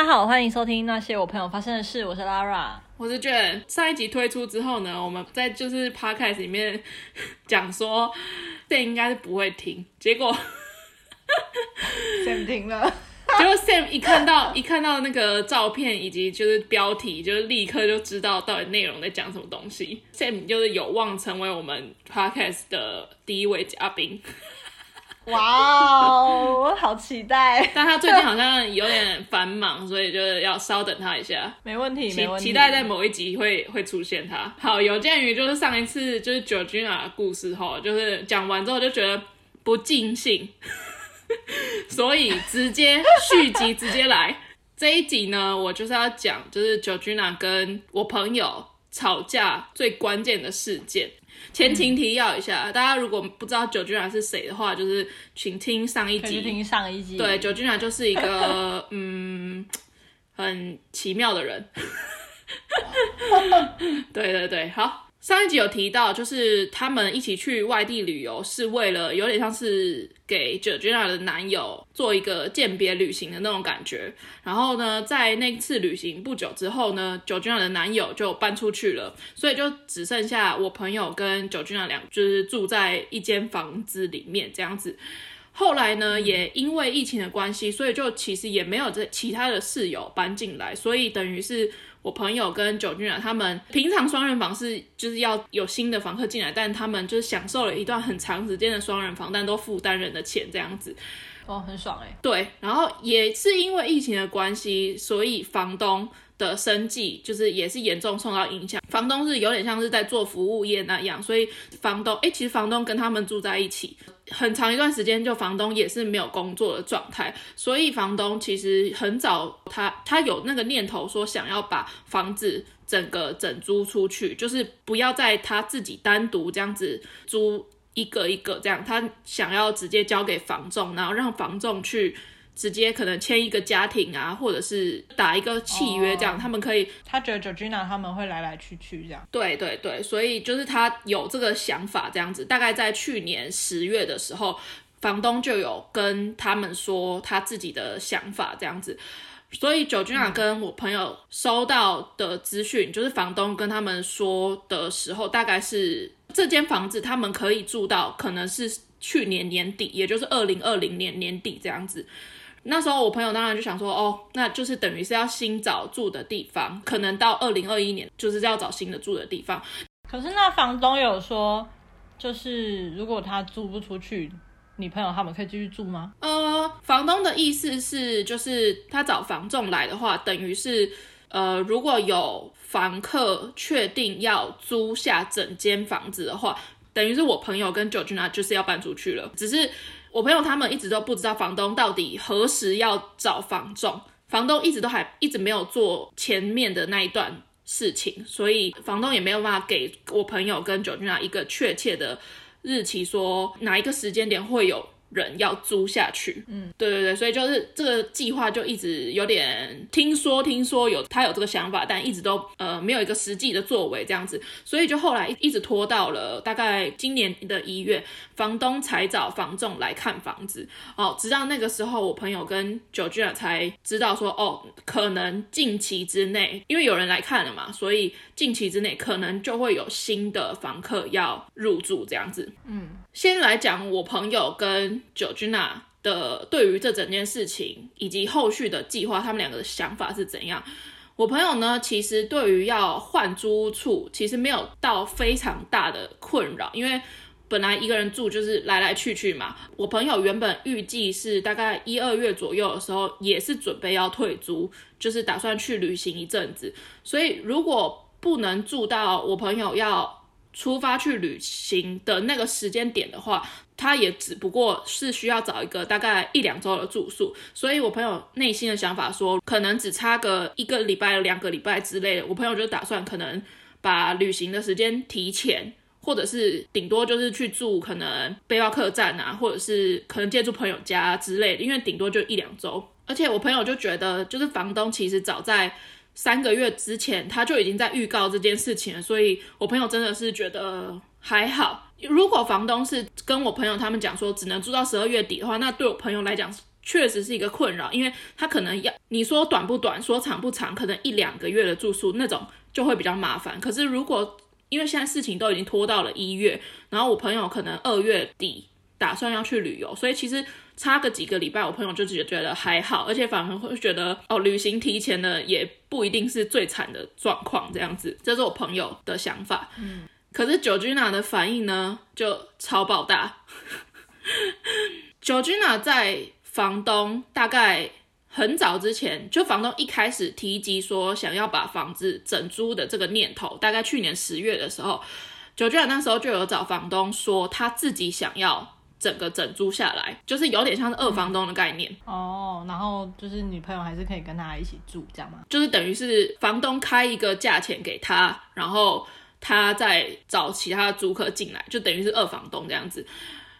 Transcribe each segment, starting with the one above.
大家好，欢迎收听那些我朋友发生的事。我是 Lara，我是卷。上一集推出之后呢，我们在就是 Podcast 里面讲说，这应该是不会停。结果 Sam 停了，结果 Sam 一看到一看到那个照片以及就是标题，就是立刻就知道到底内容在讲什么东西。Sam 就是有望成为我们 Podcast 的第一位嘉宾。哇哦，我好期待！但他最近好像有点繁忙，所以就是要稍等他一下。没问题，没问题。期待在某一集会会出现他。好，有鉴于就是上一次就是 Georgina 的故事后，就是讲完之后就觉得不尽兴，所以直接续集直接来。这一集呢，我就是要讲就是 Georgina 跟我朋友吵架最关键的事件。前情提要一下，嗯、大家如果不知道 Georgina 是谁的话，就是请听上一集。听上一集。对，Georgina 就是一个 嗯很奇妙的人。对对对，好。上一集有提到，就是他们一起去外地旅游，是为了有点像是给 Georgina 的男友做一个鉴别旅行的那种感觉。然后呢，在那次旅行不久之后呢，Georgina 的男友就搬出去了，所以就只剩下我朋友跟 Georgina 两，就是住在一间房子里面这样子。后来呢，也因为疫情的关系，所以就其实也没有这其他的室友搬进来，所以等于是。我朋友跟 Georgina 他们平常双人房是就是要有新的房客进来，但他们就是享受了一段很长时间的双人房，但都付单人的钱这样子，哦，很爽哎。对，然后也是因为疫情的关系，所以房东的生计就是也是严重受到影响。房东是有点像是在做服务业那样，所以房东哎，其实房东跟他们住在一起。很长一段时间，就房东也是没有工作的状态，所以房东其实很早他他有那个念头说想要把房子整个整租出去，就是不要在他自己单独这样子租一个一个这样，他想要直接交给房仲，然后让房仲去。直接可能签一个家庭啊，或者是打一个契约，这样、oh, 他们可以。他觉得 Georgina 他们会来来去去这样。对对对，所以就是他有这个想法这样子。大概在去年十月的时候，房东就有跟他们说他自己的想法这样子。所以 Georgina 跟我朋友收到的资讯，嗯、就是房东跟他们说的时候，大概是这间房子他们可以住到，可能是去年年底，也就是二零二零年年底这样子。那时候我朋友当然就想说，哦，那就是等于是要新找住的地方，可能到二零二一年就是要找新的住的地方。可是那房东有说，就是如果他租不出去，你朋友他们可以继续住吗？呃，房东的意思是，就是他找房仲来的话，等于是，呃，如果有房客确定要租下整间房子的话，等于是我朋友跟 Georgina 就是要搬出去了，只是。我朋友他们一直都不知道房东到底何时要找房仲，房东一直都还一直没有做前面的那一段事情，所以房东也没有办法给我朋友跟九君娜一个确切的日期，说哪一个时间点会有。人要租下去，嗯，对对对，所以就是这个计划就一直有点听说听说有他有这个想法，但一直都呃没有一个实际的作为这样子，所以就后来一直拖到了大概今年的一月，房东才找房仲来看房子，哦，直到那个时候我朋友跟 Georgina 才知道说，哦，可能近期之内，因为有人来看了嘛，所以近期之内可能就会有新的房客要入住这样子，嗯。先来讲我朋友跟九君娜的对于这整件事情以及后续的计划，他们两个的想法是怎样？我朋友呢，其实对于要换租屋处，其实没有到非常大的困扰，因为本来一个人住就是来来去去嘛。我朋友原本预计是大概一二月左右的时候，也是准备要退租，就是打算去旅行一阵子。所以如果不能住到我朋友要。出发去旅行的那个时间点的话，他也只不过是需要找一个大概一两周的住宿，所以我朋友内心的想法说，可能只差个一个礼拜、两个礼拜之类的。我朋友就打算可能把旅行的时间提前，或者是顶多就是去住可能背包客栈啊，或者是可能借住朋友家之类的，因为顶多就一两周。而且我朋友就觉得，就是房东其实早在。三个月之前，他就已经在预告这件事情了，所以我朋友真的是觉得还好。如果房东是跟我朋友他们讲说只能住到十二月底的话，那对我朋友来讲确实是一个困扰，因为他可能要你说短不短，说长不长，可能一两个月的住宿那种就会比较麻烦。可是如果因为现在事情都已经拖到了一月，然后我朋友可能二月底打算要去旅游，所以其实差个几个礼拜，我朋友就觉得还好，而且反而会觉得哦，旅行提前了也不一定是最惨的状况，这样子，这是我朋友的想法。嗯，可是 Georgina 的反应呢，就超爆大。Georgina 在房东大概。很早之前，就房东一开始提及说想要把房子整租的这个念头，大概去年十月的时候，Georgina 那时候就有找房东说他自己想要整个整租下来，就是有点像是二房东的概念。嗯、哦，然后就是女朋友还是可以跟他一起住，这样吗？就是等于是房东开一个价钱给他，然后他再找其他的租客进来，就等于是二房东这样子。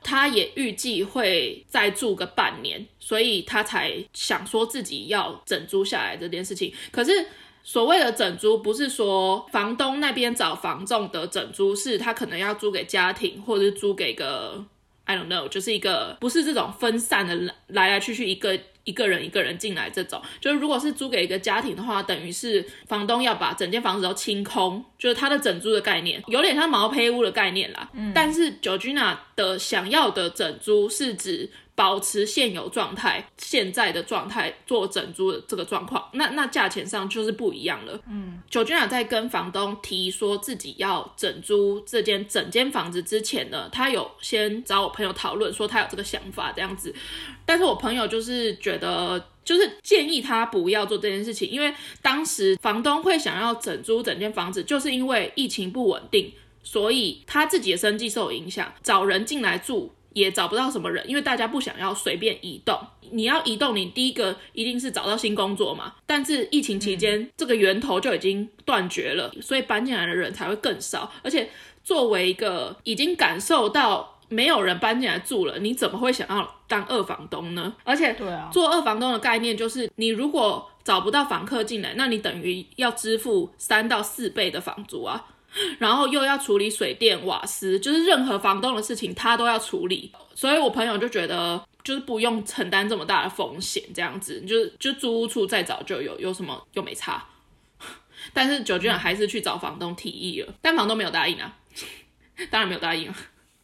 他也预计会再住个半年，所以他才想说自己要整租下来这件事情。可是所谓的整租，不是说房东那边找房仲的整租，是他可能要租给家庭，或者是租给个 I don't know，就是一个不是这种分散的来来去去一个。一个人一个人进来，这种就是如果是租给一个家庭的话，等于是房东要把整间房子都清空，就是他的整租的概念，有点像毛坯屋的概念啦。嗯，但是 Georgina 的想要的整租是指。保持现有状态，现在的状态做整租的这个状况，那那价钱上就是不一样了。嗯，Georgina 在跟房东提说自己要整租这间整间房子之前呢，他有先找我朋友讨论，说他有这个想法这样子，但是我朋友就是觉得，就是建议他不要做这件事情，因为当时房东会想要整租整间房子，就是因为疫情不稳定，所以他自己的生计受影响，找人进来住。也找不到什么人，因为大家不想要随便移动。你要移动，你第一个一定是找到新工作嘛。但是疫情期间，嗯、这个源头就已经断绝了，所以搬进来的人才会更少。而且作为一个已经感受到没有人搬进来住了，你怎么会想要当二房东呢？而且，对啊，做二房东的概念就是，你如果找不到房客进来，那你等于要支付三到四倍的房租啊。然后又要处理水电瓦斯，就是任何房东的事情他都要处理，所以我朋友就觉得就是不用承担这么大的风险，这样子就是就租屋处再找就有，有什么又没差。但是 Georgina 还是去找房东提议了，但房东没有答应啊，当然没有答应啊，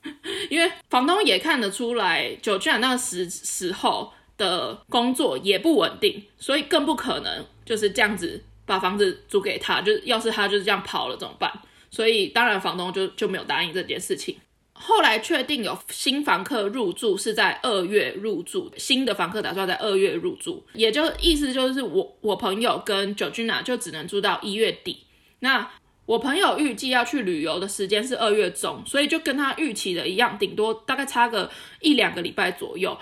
因为房东也看得出来 Georgina 那时时候的工作也不稳定，所以更不可能就是这样子把房子租给他，就是要是他就是这样跑了怎么办？所以当然房东就就没有答应这件事情。后来确定有新房客入住是在二月入住，新的房客打算在二月入住，也就意思就是我我朋友跟 Georgina 就只能住到一月底。那我朋友预计要去旅游的时间是二月中，所以就跟他预期的一样，顶多大概差个一两个礼拜左右。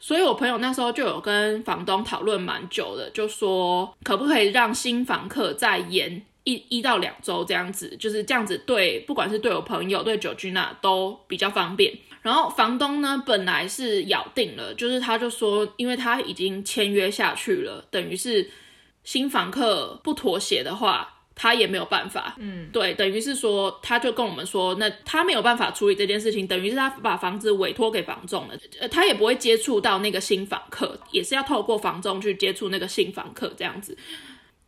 所以我朋友那时候就有跟房东讨论蛮久的，就说可不可以让新房客再延。一一到两周这样子，就是这样子对，不管是对我朋友对 Georgina 都比较方便。然后房东呢，本来是咬定了，就是他就说，因为他已经签约下去了，等于是新房客不妥协的话，他也没有办法。嗯，对，等于是说，他就跟我们说，那他没有办法处理这件事情，等于是他把房子委托给房仲了，呃，他也不会接触到那个新房客，也是要透过房仲去接触那个新房客这样子。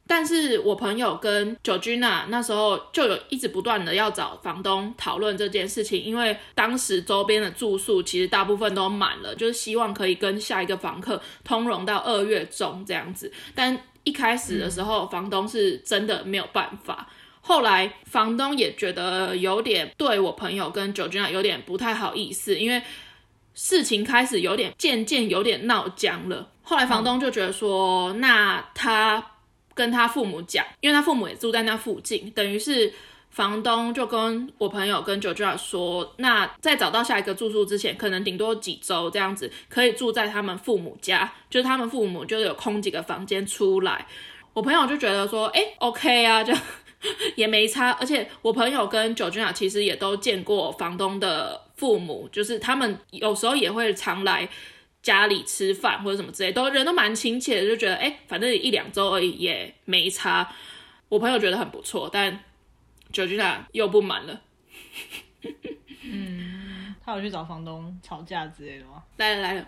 但是我朋友跟 Georgina 那时候就有一直不断的要找房东讨论这件事情，因为当时周边的住宿其实大部分都满了，就是希望可以跟下一个房客通融到二月中这样子。但一开始的时候，房东是真的没有办法。后来房东也觉得有点对我朋友跟酒君啊有点不太好意思，因为事情开始有点渐渐有点闹僵了。后来房东就觉得说，那他。跟他父母讲，因为他父母也住在那附近，等于是房东就跟我朋友跟 Georgina 说，那在找到下一个住宿之前，可能顶多几周这样子，可以住在他们父母家，就是他们父母就有空几个房间出来。我朋友就觉得说，哎，OK 啊，就 也没差。而且我朋友跟 Georgina 其实也都见过房东的父母，就是他们有时候也会常来。家里吃饭或者什么之类，都人都蛮亲切的，就觉得哎，反正一两周而已也没差。我朋友觉得很不错，但 Georgina 又不满了。嗯，他有去找房东吵架之类的吗？来了来了，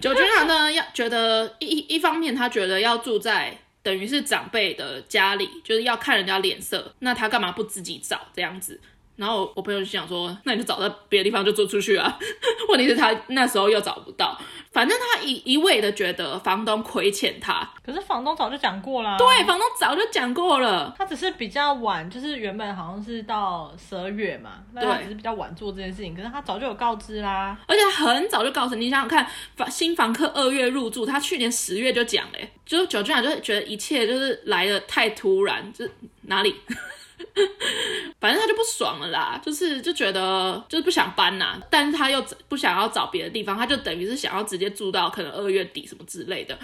九君娜呢，要觉得一一方面，他觉得要住在等于是长辈的家里，就是要看人家脸色，那他干嘛不自己找这样子？然后我朋友就想说，那你就找在别的地方就租出去啊。问题是，他那时候又找不到。反正他一一味的觉得房东亏欠他，可是房东早就讲过了。对，房东早就讲过了，他只是比较晚，就是原本好像是到十二月嘛，那他只是比较晚做这件事情。可是他早就有告知啦，而且很早就告知。你想想看，房新房客二月入住，他去年十月就讲了，就是九俊雅，就是觉得一切就是来的太突然，就是哪里。反正他就不爽了啦，就是就觉得就是不想搬呐、但是他又不想要找别的地方，他就等于是想要直接住到可能二月底什么之类的。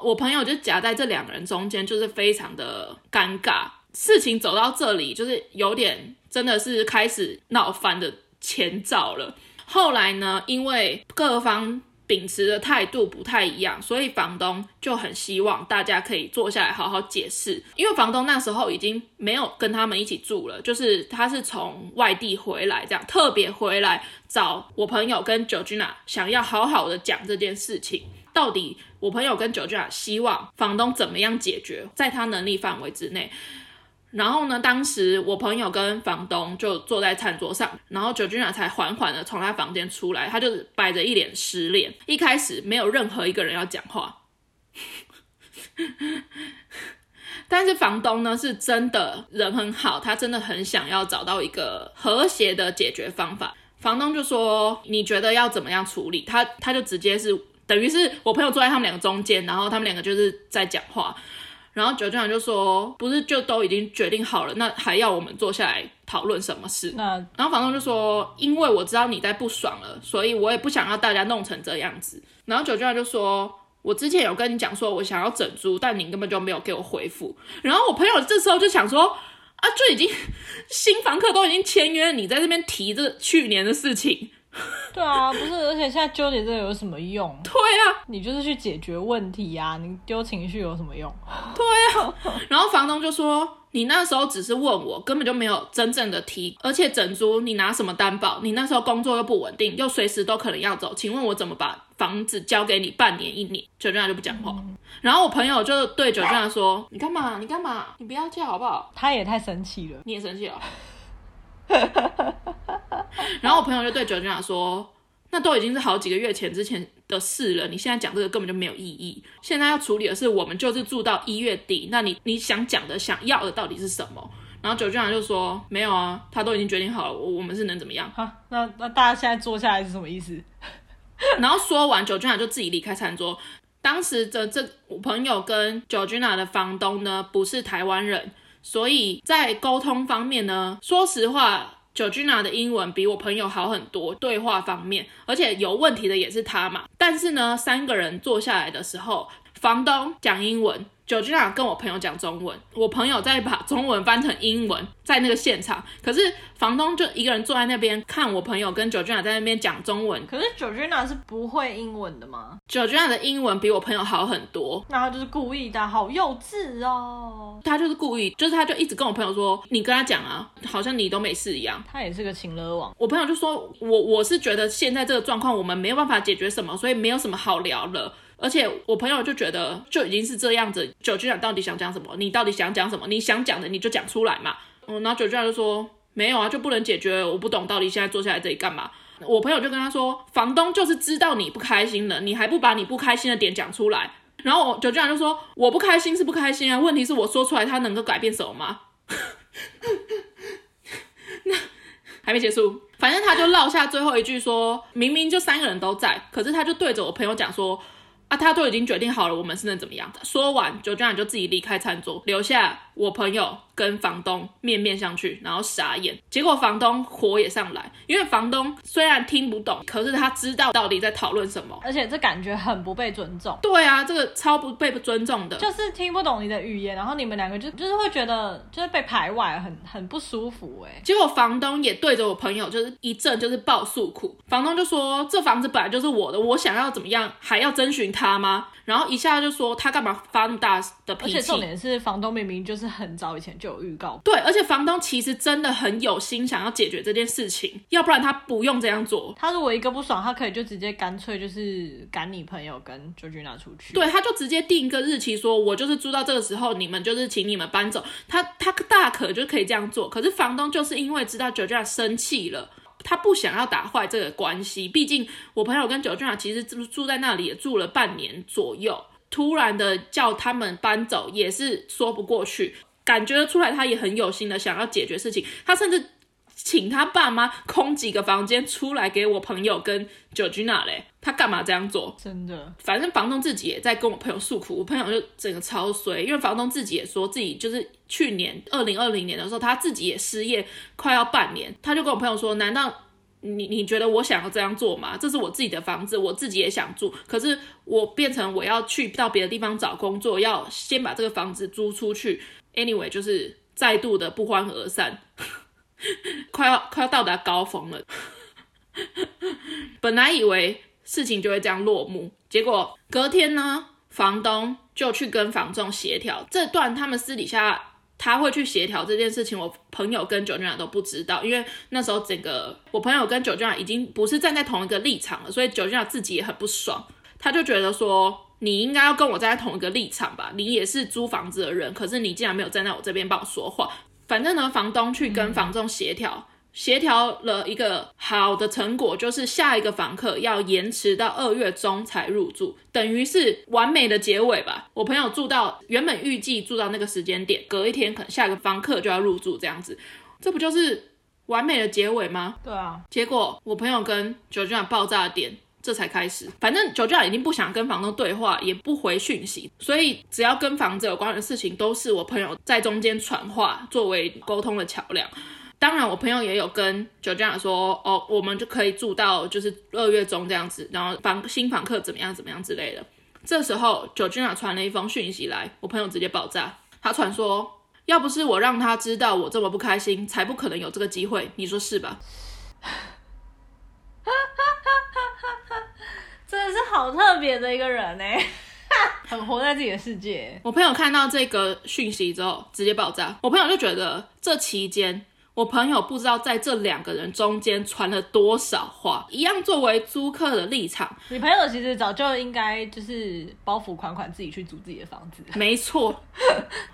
我朋友就夹在这两个人中间，就是非常的尴尬。事情走到这里，就是有点真的是开始闹翻的前兆了。后来呢，因为各方。秉持的态度不太一样，所以房东就很希望大家可以坐下来好好解释。因为房东那时候已经没有跟他们一起住了，就是他是从外地回来，这样特别回来找我朋友跟 Georgina，想要好好的讲这件事情。到底我朋友跟 Georgina 希望房东怎么样解决，在他能力范围之内。然后呢，当时我朋友跟房东就坐在餐桌上，然后 Georgina 才缓缓的从他房间出来，他就摆着一脸失恋。一开始没有任何一个人要讲话，但是房东呢是真的人很好，他真的很想要找到一个和谐的解决方法。房东就说：“你觉得要怎么样处理？”他他就直接是等于是我朋友坐在他们两个中间，然后他们两个就是在讲话。然后九长就说：“不是，就都已经决定好了，那还要我们坐下来讨论什么事？”那然后房东就说：“因为我知道你在不爽了，所以我也不想要大家弄成这样子。”然后九长就说：“我之前有跟你讲说，我想要整租，但你根本就没有给我回复。”然后我朋友这时候就想说：“啊，就已经 新房客都已经签约，你在这边提这去年的事情。” 对啊，不是，而且现在纠结这个有什么用？对啊，你就是去解决问题啊，你丢情绪有什么用？对啊，然后房东就说，你那时候只是问我，根本就没有真正的提，而且整租你拿什么担保？你那时候工作又不稳定，又随时都可能要走，请问我怎么把房子交给你半年一年？九俊就不讲话，嗯、然后我朋友就对九俊说，你干嘛？你干嘛？你不要叫好不好？他也太生气了，你也生气了。然后我朋友就对九君说：“那都已经是好几个月前之前的事了，你现在讲这个根本就没有意义。现在要处理的是，我们就是住到一月底，那你你想讲的、想要的到底是什么？”然后九君就说：“没有啊，他都已经决定好了，我我们是能怎么样？”好，那那大家现在坐下来是什么意思？然后说完，九君就自己离开餐桌。当时的这我朋友跟九君的房东呢，不是台湾人。所以在沟通方面呢，说实话九君娜的英文比我朋友好很多，对话方面，而且有问题的也是他嘛。但是呢，三个人坐下来的时候，房东讲英文。九君啊，跟我朋友讲中文，我朋友再把中文翻成英文，在那个现场。可是房东就一个人坐在那边看我朋友跟九君啊在那边讲中文。可是九君啊是不会英文的吗？九君啊的英文比我朋友好很多。那他就是故意的，好幼稚哦。他就是故意，就是他就一直跟我朋友说，你跟他讲啊，好像你都没事一样。他也是个情勒王。我朋友就说，我我是觉得现在这个状况我们没有办法解决什么，所以没有什么好聊了。而且我朋友就觉得就已经是这样子，九君长到底想讲什么？你到底想讲什么？你想讲的你就讲出来嘛。嗯，然后九君长就说没有啊，就不能解决。我不懂到底现在坐下来这里干嘛？我朋友就跟他说，房东就是知道你不开心了，你还不把你不开心的点讲出来。然后九君长就说，我不开心是不开心啊，问题是我说出来他能够改变什么吗？那还没结束，反正他就落下最后一句说，明明就三个人都在，可是他就对着我朋友讲说。啊，他都已经决定好了，我们是能怎么样的？说完，九娟就自己离开餐桌，留下我朋友跟房东面面相觑，然后傻眼。结果房东火也上来，因为房东虽然听不懂，可是他知道到底在讨论什么，而且这感觉很不被尊重。对啊，这个超不被尊重的，就是听不懂你的语言，然后你们两个就就是会觉得就是被排外，很很不舒服哎。结果房东也对着我朋友就是一阵就是爆诉苦，房东就说，这房子本来就是我的，我想要怎么样还要征询他吗？然后一下就说他干嘛发那么大的脾气？而且重点是房东明明就是很早以前就。就有预告。对，而且房东其实真的很有心想要解决这件事情，要不然他不用这样做。他如果一个不爽，他可以就直接干脆就是赶你朋友跟 Georgina 出去。对，他就直接定一个日期，说我就是租到这个时候，你们就是请你们搬走。他他大可就可以这样做，可是房东就是因为知道 Georgina 生气了。他不想要打坏这个关系，毕竟我朋友跟 Georgina 其实住住在那里也住了半年左右，突然的叫他们搬走也是说不过去，感觉得出来他也很有心的想要解决事情，他甚至请他爸妈空几个房间出来给我朋友跟 Georgina 嘞，他干嘛这样做？真的，反正房东自己也在跟我朋友诉苦，我朋友就整个超衰，因为房东自己也说自己就是。去年二零二零年的时候，他自己也失业，快要半年，他就跟我朋友说：“难道你你觉得我想要这样做吗？这是我自己的房子，我自己也想住，可是我变成我要去到别的地方找工作，要先把这个房子租出去。Anyway，就是再度的不欢而散，快要快要到达高峰了。本来以为事情就会这样落幕，结果隔天呢，房东就去跟房仲协调，这段他们私底下。”他会去协调这件事情，我朋友跟 Georgina 都不知道，因为那时候整个我朋友跟 Georgina 已经不是站在同一个立场了，所以 Georgina 自己也很不爽，他就觉得说，你应该要跟我站在同一个立场吧，你也是租房子的人，可是你竟然没有站在我这边帮我说话，反正呢，房东去跟房仲协调。嗯协调了一个好的成果，就是下一个房客要延迟到二月中才入住，等于是完美的结尾吧。我朋友住到原本预计住到那个时间点，隔一天可能下一个房客就要入住，这样子，这不就是完美的结尾吗？对啊。结果我朋友跟 Georgina 爆炸的点这才开始，反正 Georgina 已经不想跟房东对话，也不回讯息，所以只要跟房子有关的事情，都是我朋友在中间传话，作为沟通的桥梁。当然，我朋友也有跟 Georgina 说，哦，我们就可以住到就是二月中这样子，然后房新房客怎么样怎么样之类的。这时候 Georgina 传了一封讯息来，我朋友直接爆炸，他传说，要不是我让他知道我这么不开心，才不可能有这个机会，你说是吧？真的是好特别的一个人呢，很活在自己的世界。我朋友看到这个讯息之后，直接爆炸。我朋友就觉得这期间。我朋友不知道在这两个人中间传了多少话，一样作为租客的立场，你朋友其实早就应该就是包袱款款自己去租自己的房子。没错，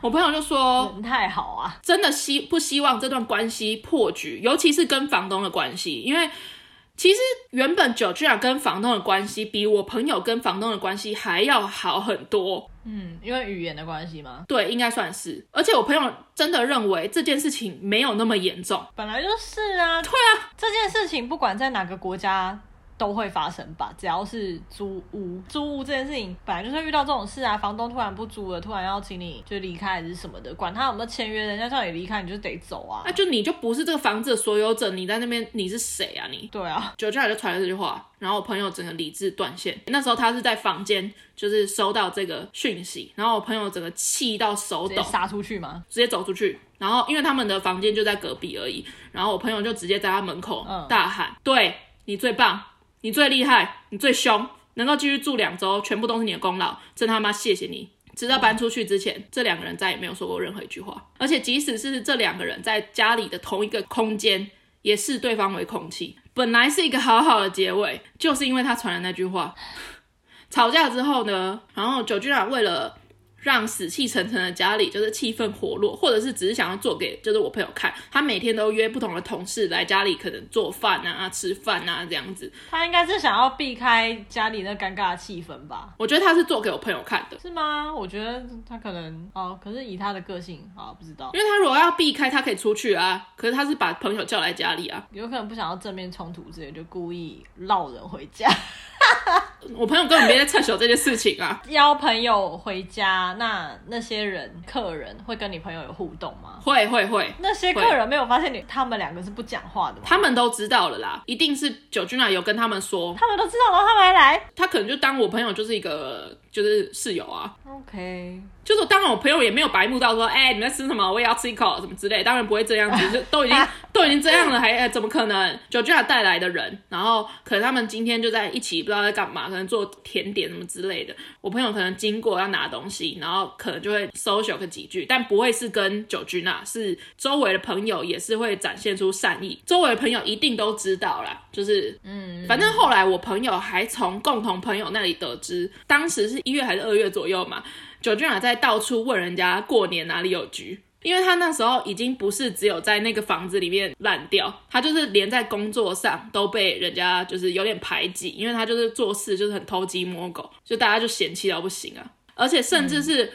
我朋友就说人太好啊，真的希不希望这段关系破局，尤其是跟房东的关系，因为。其实原本 Georgina 跟房东的关系比我朋友跟房东的关系还要好很多。嗯，因为语言的关系吗？对，应该算是。而且我朋友真的认为这件事情没有那么严重。本来就是啊。对啊，这件事情不管在哪个国家。都会发生吧，只要是租屋，租屋这件事情本来就是遇到这种事啊。房东突然不租了，突然要请你就离开还是什么的，管他有没有签约，人家叫你离开，你就得走啊。那就你就不是这个房子的所有者，你在那边你是谁啊你？对啊，就这样就传了这句话，然后我朋友整个理智断线。那时候他是在房间，就是收到这个讯息，然后我朋友整个气到手抖，杀出去吗？直接走出去，然后因为他们的房间就在隔壁而已，然后我朋友就直接在他门口大喊：“嗯、对你最棒！”你最厉害，你最凶，能够继续住两周，全部都是你的功劳，真他妈谢谢你！直到搬出去之前，这两个人再也没有说过任何一句话，而且即使是这两个人在家里的同一个空间，也视对方为空气。本来是一个好好的结尾，就是因为他传了那句话。吵架之后呢，然后 Georgina 为了。让死气沉沉的家里就是气氛活络，或者是只是想要做给就是我朋友看，他每天都约不同的同事来家里，可能做饭啊、吃饭啊这样子。他应该是想要避开家里那尴尬的气氛吧？我觉得他是做给我朋友看的，是吗？我觉得他可能哦，可是以他的个性啊，不知道，因为他如果要避开，他可以出去啊，可是他是把朋友叫来家里啊，有可能不想要正面冲突之类，就故意绕人回家。我朋友根本没在趁手这件事情啊！邀朋友回家，那那些人客人会跟你朋友有互动吗？会会会。那些客人没有发现你他们两个是不讲话的吗？他们都知道了啦，一定是 Georgina 有跟他们说，他们都知道，了他们还来。他可能就当我朋友就是一个就是室友啊。OK，就是当然我朋友也没有白目到说，哎、欸，你在吃什么？我也要吃一口什么之类，当然不会这样子，就都已经都已经这样了，还、欸、怎么可能？Georgina 带来的人，然后可能他们今天就在一起，道在干嘛。可能做甜点什么之类的。我朋友可能经过要拿东西，然后可能就会 social 个几句，但不会是跟九君啊，是周围的朋友也是会展现出善意，周围的朋友一定都知道啦，就是嗯，反正后来我朋友还从共同朋友那里得知，当时是一月还是二月左右嘛，九君啊在到处问人家过年哪里有局。因为他那时候已经不是只有在那个房子里面烂掉，他就是连在工作上都被人家就是有点排挤，因为他就是做事就是很偷鸡摸狗，就大家就嫌弃到不行啊。而且甚至是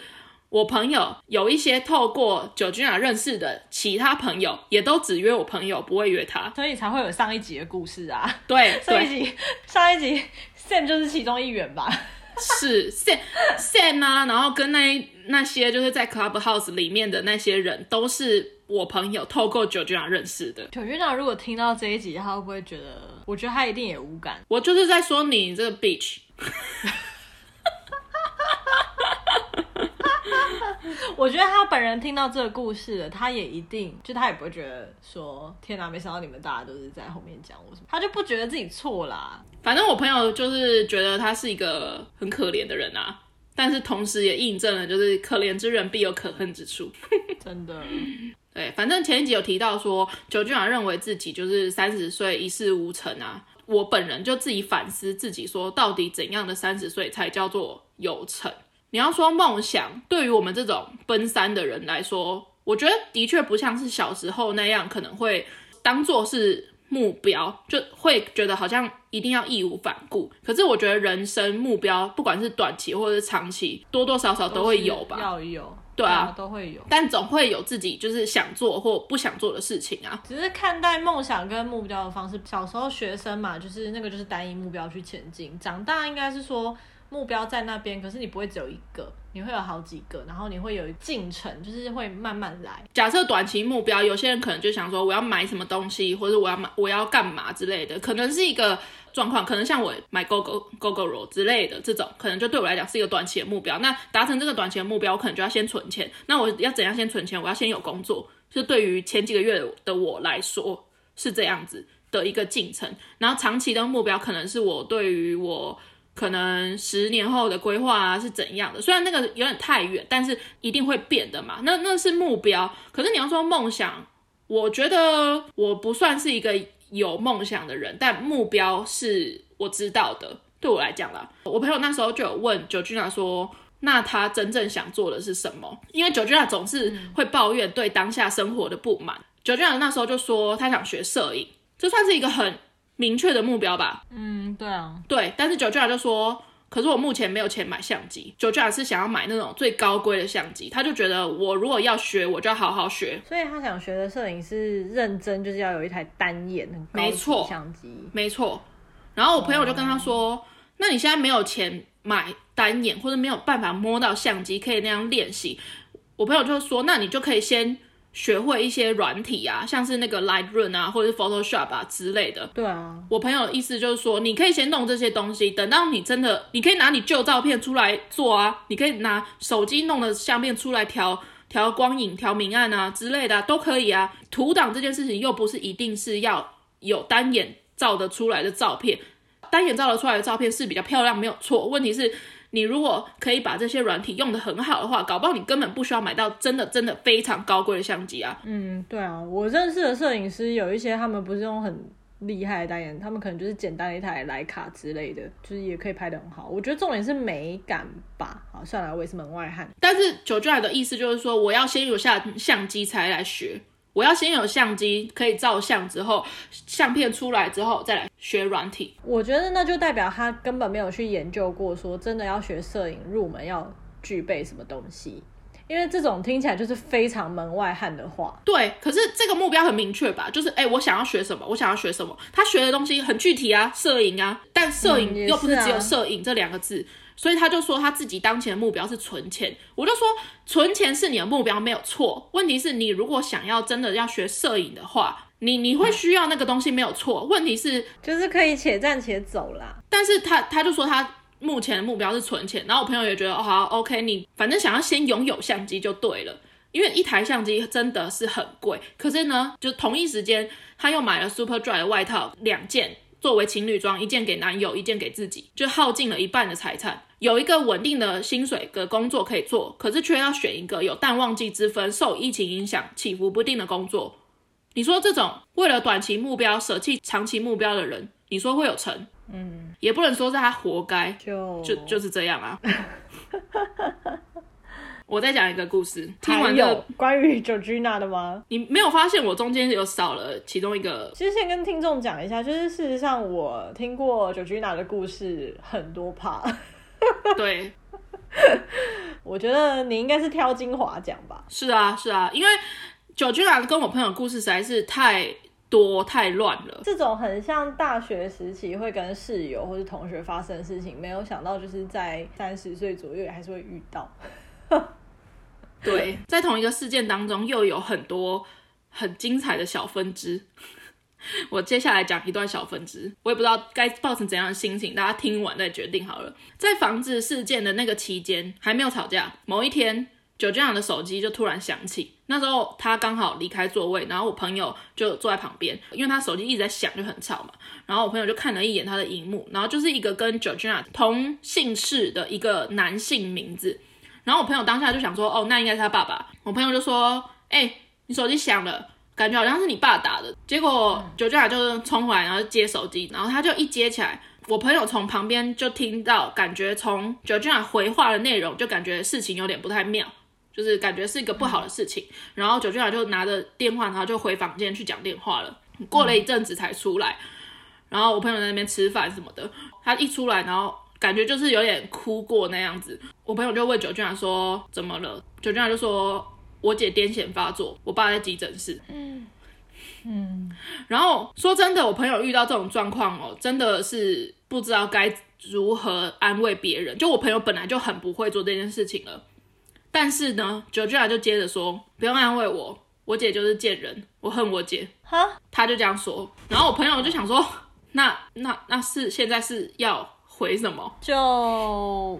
我朋友有一些透过九君啊认识的其他朋友，也都只约我朋友，不会约他，所以才会有上一集的故事啊。对，上一集上一集 Sam 就是其中一员吧。是 Sam Sam 啊，然后跟那那些就是在 Clubhouse 里面的那些人，都是我朋友透过九局长认识的。九局长，如果听到这一集，他会不会觉得？我觉得他一定也无感。我就是在说你这个 bitch。我觉得他本人听到这个故事了，他也一定就他也不会觉得说天哪，没想到你们大家都是在后面讲我什么，他就不觉得自己错啦。反正我朋友就是觉得他是一个很可怜的人啊，但是同时也印证了就是可怜之人必有可恨之处，真的。对，反正前一集有提到说九俊啊认为自己就是三十岁一事无成啊，我本人就自己反思自己说，到底怎样的三十岁才叫做有成？你要说梦想，对于我们这种奔三的人来说，我觉得的确不像是小时候那样，可能会当做是目标，就会觉得好像一定要义无反顾。可是我觉得人生目标，不管是短期或者是长期，多多少少都会有吧。要有，对啊，都会有。但总会有自己就是想做或不想做的事情啊。只是看待梦想跟目标的方式，小时候学生嘛，就是那个就是单一目标去前进。长大应该是说。目标在那边，可是你不会只有一个，你会有好几个，然后你会有进程，就是会慢慢来。假设短期目标，有些人可能就想说，我要买什么东西，或者我要买，我要干嘛之类的，可能是一个状况，可能像我买 Gogo Gogoro 之类的这种，可能就对我来讲是一个短期的目标。那达成这个短期的目标，我可能就要先存钱。那我要怎样先存钱？我要先有工作。就对于前几个月的我来说，是这样子的一个进程。然后长期的目标，可能是我对于我。可能十年后的规划啊是怎样的？虽然那个有点太远，但是一定会变的嘛。那那是目标。可是你要说梦想，我觉得我不算是一个有梦想的人，但目标是我知道的。对我来讲啦，我朋友那时候就有问九君啊说，那他真正想做的是什么？因为九君啊总是会抱怨对当下生活的不满。九君啊那时候就说他想学摄影，这算是一个很。明确的目标吧。嗯，对啊，对。但是九君啊就说，可是我目前没有钱买相机。九君啊是想要买那种最高规的相机，他就觉得我如果要学，我就要好好学。所以他想学的摄影是认真，就是要有一台单眼很高级相机。没错。然后我朋友就跟他说，哦，那你现在没有钱买单眼，或者没有办法摸到相机，可以那样练习。我朋友就说，那你就可以先。学会一些软体啊，像是那个 Lightroom 啊，或者是 Photoshop 啊之类的。对啊，我朋友的意思就是说，你可以先弄这些东西，等到你真的，你可以拿你旧照片出来做啊，你可以拿手机弄的相片出来调调光影、调明暗啊之类的啊，都可以啊。图档这件事情又不是一定是要有单眼照得出来的照片，单眼照得出来的照片是比较漂亮，没有错。问题是。你如果可以把这些软体用的很好的话，搞不好你根本不需要买到真的真的非常高贵的相机啊。嗯，对啊，我认识的摄影师有一些，他们不是用很厉害的单眼，他们可能就是简单的一台徠卡之类的，就是也可以拍的很好。我觉得重点是美感吧。好，算了，我也是门外汉。但是九君的意思就是说，我要先有下相机才来学。我要先有相机可以照相，之后相片出来之后再来学软体。我觉得那就代表他根本没有去研究过，说真的要学摄影入门要具备什么东西。因为这种听起来就是非常门外汉的话。对，可是这个目标很明确吧？就是哎，我想要学什么，我想要学什么。他学的东西很具体啊，摄影啊，但摄影又不是只有摄影这两个字。嗯所以他就说他自己当前的目标是存钱，我就说存钱是你的目标没有错，问题是你如果想要真的要学摄影的话，你你会需要那个东西没有错，问题是就是可以且战且走啦。但是他他就说他目前的目标是存钱，然后我朋友也觉得哦好，OK，你反正想要先拥有相机就对了，因为一台相机真的是很贵，可是呢，就同一时间他又买了 Superdry 的外套两件。作为情侣装，一件给男友，一件给自己，就耗尽了一半的财产。有一个稳定的薪水的工作可以做，可是却要选一个有淡旺季之分、受疫情影响、起伏不定的工作。你说这种为了短期目标舍弃长期目标的人，你说会有成？嗯，也不能说是他活该，就就就是这样啊。我再讲一个故事，听完有关于 Georgina 的吗？你没有发现我中间有少了其中一个？其实先跟听众讲一下，就是事实上我听过 Georgina 的故事很多趴。对，我觉得你应该是挑精华讲吧。是啊，是啊，因为 Georgina 跟我朋友故事实在是太多太乱了。这种很像大学时期会跟室友或是同学发生的事情，没有想到就是在三十岁左右也还是会遇到。对，在同一个事件当中，又有很多很精彩的小分支。我接下来讲一段小分支，我也不知道该抱成怎样的心情，大家听完再决定好了。在房子事件的那个期间，还没有吵架。某一天九俊阳的手机就突然响起，那时候他刚好离开座位，然后我朋友就坐在旁边，因为他手机一直在响，就很吵嘛。然后我朋友就看了一眼他的荧幕，然后就是一个跟九俊阳同姓氏的一个男性名字。然后我朋友当下就想说，哦，那应该是他爸爸。我朋友就说，哎、欸，你手机响了，感觉好像是你爸打的。结果 Georgina 就冲回来，然后接手机，然后他就一接起来，我朋友从旁边就听到，感觉从 Georgina 回话的内容，就感觉事情有点不太妙，就是感觉是一个不好的事情。然后 Georgina 就拿着电话，然后就回房间去讲电话了。过了一阵子才出来，然后我朋友在那边吃饭什么的，他一出来，然后。感觉就是有点哭过那样子，我朋友就问 Georgina 说怎么了，Georgina 就说我姐癫痫发作，我爸在急诊室。嗯嗯，然后说真的，我朋友遇到这种状况哦，真的是不知道该如何安慰别人。就我朋友本来就很不会做这件事情了，但是呢，Georgina 就接着说不用安慰我，我姐就是贱人，我恨我姐。哈，他就这样说，然后我朋友就想说，那那那是现在是要。回什么？就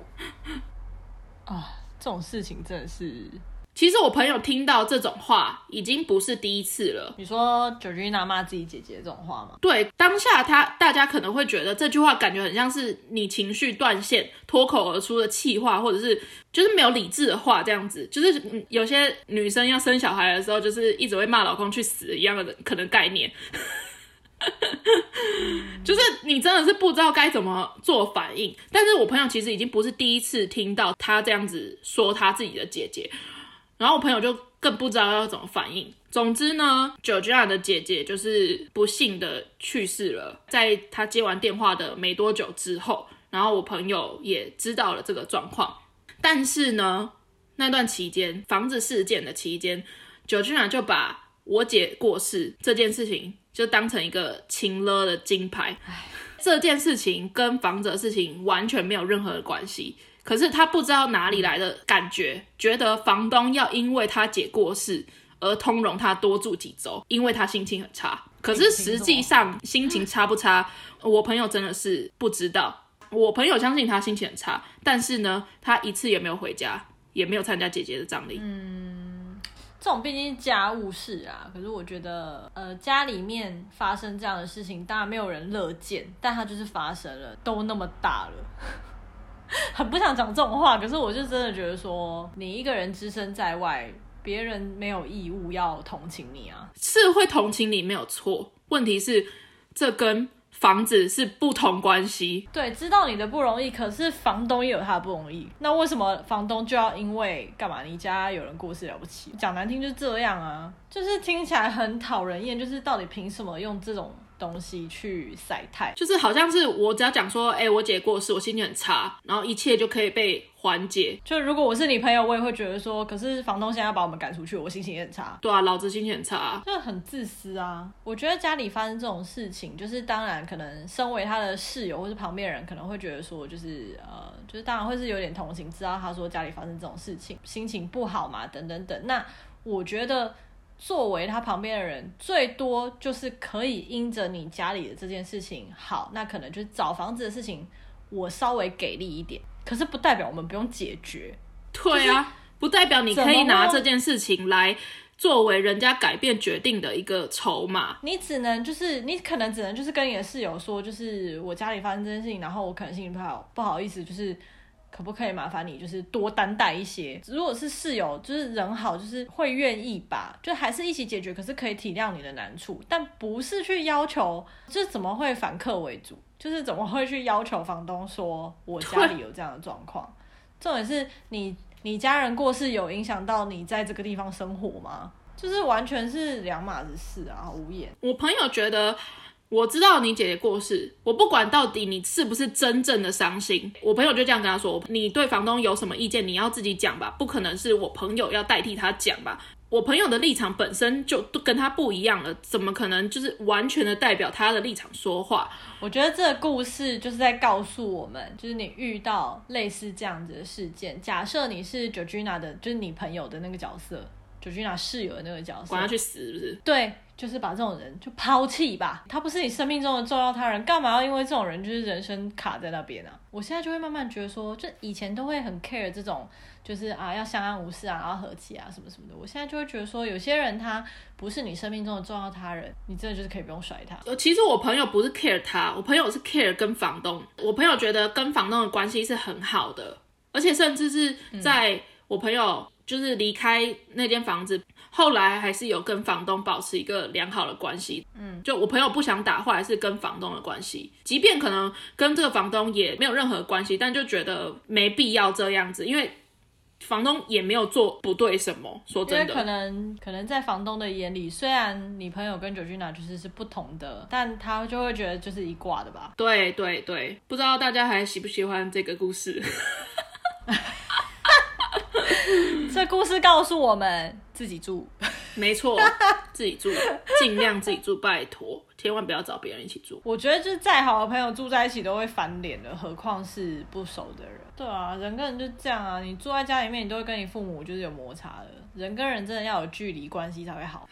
啊，这种事情真的是……其实我朋友听到这种话已经不是第一次了。你说 Georgina 骂自己姐姐这种话吗？对，当下他大家可能会觉得这句话感觉很像是你情绪断线脱口而出的气话，或者是就是没有理智的话，这样子。就是有些女生要生小孩的时候，就是一直会骂老公去死一样的可能概念。就是你真的是不知道该怎么做反应，但是我朋友其实已经不是第一次听到他这样子说他自己的姐姐，然后我朋友就更不知道要怎么反应。总之呢，Georgia 的姐姐就是不幸的去世了，在他接完电话的没多久之后，然后我朋友也知道了这个状况，但是呢，那段期间房子事件的期间，Georgia 就把我姐过世这件事情。就当成一个情勒的金牌，这件事情跟房子的事情完全没有任何的关系。可是他不知道哪里来的感觉，觉得房东要因为他姐过世而通融他多住几周，因为他心情很差。可是实际上心情差不差，我朋友真的是不知道。我朋友相信他心情很差，但是呢，他一次也没有回家，也没有参加姐姐的葬礼。嗯。这种毕竟是家务事啊，可是我觉得，呃，家里面发生这样的事情，当然没有人乐见，但它就是发生了，都那么大了，很不想讲这种话，可是我就真的觉得说，你一个人只身在外，别人没有义务要同情你啊，是会同情你没有错，问题是这跟。房子是不同关系，对，知道你的不容易，可是房东也有他的不容易。那为什么房东就要因为干嘛？你家有人过世了不起？讲难听就这样啊，就是听起来很讨人厌。就是到底凭什么用这种东西去晒太？就是好像是我只要讲说，哎、欸，我姐过世，我心情很差，然后一切就可以被。缓解，就如果我是你朋友，我也会觉得说，可是房东现在要把我们赶出去，我心情也很差。对啊，老子心情很差啊，就很自私啊。我觉得家里发生这种事情，就是当然可能身为他的室友或是旁边人，可能会觉得说，就是呃，就是当然会是有点同情，知道他说家里发生这种事情，心情不好嘛，等等等。那我觉得作为他旁边的人，最多就是可以因着你家里的这件事情好，那可能就是找房子的事情，我稍微给力一点。可是不代表我们不用解决，对啊，不代表你可以拿这件事情来作为人家改变决定的一个筹码。你只能就是你可能只能就是跟你的室友说，就是我家里发生这件事情，然后我可能心情不好，不好意思，就是。可不可以麻烦你，就是多担待一些？如果是室友，就是人好，就是会愿意吧，就还是一起解决。可是可以体谅你的难处，但不是去要求，就怎么会反客为主？就是怎么会去要求房东说我家里有这样的状况？重点是你，你家人过世有影响到你在这个地方生活吗？就是完全是两码子事啊，无言。我朋友觉得。我知道你姐姐过世，我不管到底你是不是真正的伤心，我朋友就这样跟他说：“你对房东有什么意见，你要自己讲吧，不可能是我朋友要代替他讲吧？我朋友的立场本身就都跟他不一样了，怎么可能就是完全的代表他的立场说话？”我觉得这个故事就是在告诉我们，就是你遇到类似这样子的事件，假设你是 Georgina 的，就是你朋友的那个角色，Georgina 室友的那个角色，管他去死是不是？对。就是把这种人就抛弃吧，他不是你生命中的重要他人，干嘛要因为这种人就是人生卡在那边呢、啊？我现在就会慢慢觉得说，就以前都会很 care 这种，就是啊要相安无事啊，要和气啊什么什么的。我现在就会觉得说，有些人他不是你生命中的重要他人，你真的就是可以不用甩他。呃，其实我朋友不是 care 他，我朋友是 care 跟房东。我朋友觉得跟房东的关系是很好的，而且甚至是在我朋友就是离开那间房子。后来还是有跟房东保持一个良好的关系，嗯，就我朋友不想打坏，是跟房东的关系，即便可能跟这个房东也没有任何关系，但就觉得没必要这样子，因为房东也没有做不对什么。说真的，可能可能在房东的眼里，虽然你朋友跟 Georgina 就是是不同的，但他就会觉得就是一挂的吧。对对对，不知道大家还喜不喜欢这个故事？这故事告诉我们。自己住，没错，自己住，尽量自己住，拜托，千万不要找别人一起住。我觉得就是再好的朋友住在一起都会翻脸的，何况是不熟的人。对啊，人跟人就这样啊，你住在家里面，你都会跟你父母就是有摩擦的。人跟人真的要有距离关系才会好。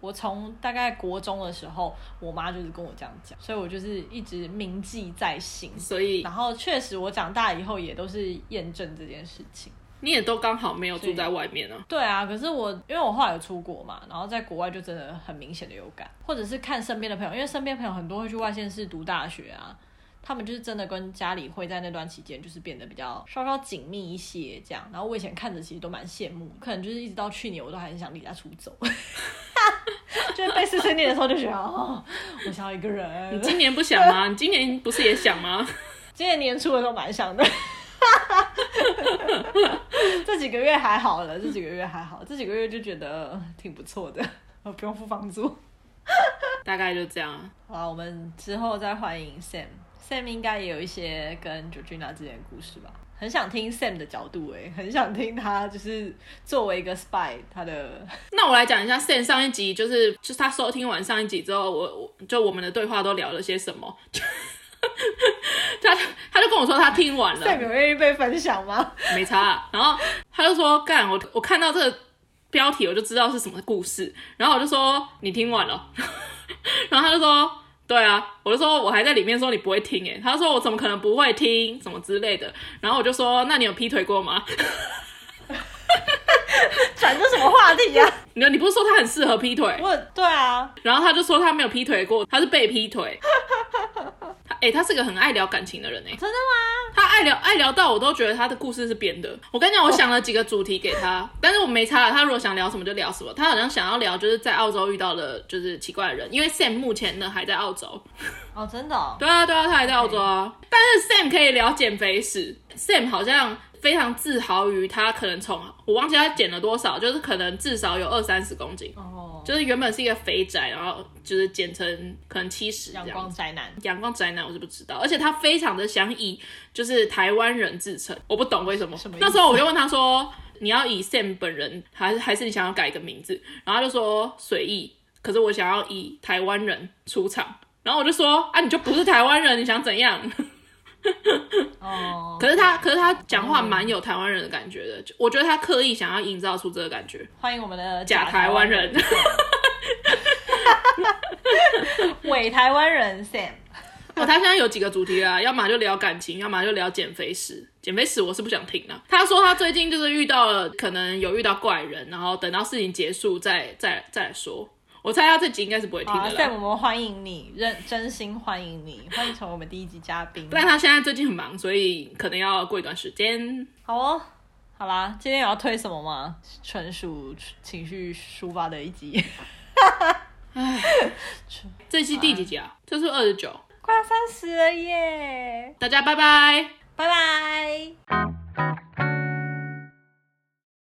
我从大概国中的时候，我妈就是跟我这样讲，所以我就是一直铭记在心。所以，然后确实我长大以后也都是验证这件事情。你也都刚好没有住在外面呢？对啊，可是我因为我后来有出国嘛，然后在国外就真的很明显的有感，或者是看身边的朋友，因为身边朋友很多会去外县市读大学啊，他们就是真的跟家里会在那段期间就是变得比较稍稍紧密一些这样。然后我以前看着其实都蛮羡慕，可能就是一直到去年我都还很想离家出走，就是被碎碎念的时候就觉得哦，我想要一个人。你今年不想吗？你今年不是也想吗？今年年初的时候蛮想的。这几个月还好了，这几个月还好，这几个月就觉得挺不错的，不用付房租，大概就这样。好，我们之后再欢迎 Sam，Sam 应该也有一些跟 Georgina 之间的故事吧？很想听 Sam 的角度，哎，很想听他就是作为一个 spy，他的。那我来讲一下 Sam 上一集，就是就是他收听完上一集之后，我我就我们的对话都聊了些什么。他他就跟我说他听完了，代表愿意被分享吗？没差啊。然后他就说干我我看到这个标题我就知道是什么故事。然后我就说你听完了，然后他就说对啊，我就说我还在里面说你不会听诶，他说我怎么可能不会听什么之类的。然后我就说那你有劈腿过吗？转这什么话题呀？你你不是说他很适合劈腿？我对啊。然后他就说他没有劈腿过，他是被劈腿。哎、欸，他是个很爱聊感情的人哎，真的吗？他爱聊爱聊到我都觉得他的故事是编的。我跟你讲，我想了几个主题给他，哦、但是我没查了。他如果想聊什么就聊什么。他好像想要聊就是在澳洲遇到的就是奇怪的人，因为 Sam 目前呢还在澳洲。哦，真的、哦？对啊，对啊，他还在澳洲啊。但是 Sam 可以聊减肥史，Sam 好像。非常自豪于他可能从我忘记他减了多少，就是可能至少有二三十公斤哦，oh. 就是原本是一个肥宅，然后就是减成可能七十。阳光宅男，阳光宅男我是不知道，而且他非常的想以就是台湾人自称，我不懂为什么。什么 那时候我就问他说：“你要以 Sam 本人，还是还是你想要改一个名字？”然后他就说随意，可是我想要以台湾人出场。然后我就说：“啊，你就不是台湾人，你想怎样？” 哦，可是他，可是他讲话蛮有台湾人的感觉的，我觉得他刻意想要营造出这个感觉。欢迎我们的假台湾人，伪台湾人 Sam。哦，他现在有几个主题啊，要么就聊感情，要么就聊减肥史。减肥史我是不想听了。他说他最近就是遇到了，可能有遇到怪人，然后等到事情结束再再再来说。我猜他这集应该是不会听的。Sam，我们欢迎你，认真心欢迎你，欢迎成为我们第一集嘉宾。但他现在最近很忙，所以可能要过一段时间。好哦，好啦，今天有要推什么吗？纯属情绪抒发的一集。唉，这期第几集啊？这是二十九，快要三十了耶！大家拜拜，拜拜。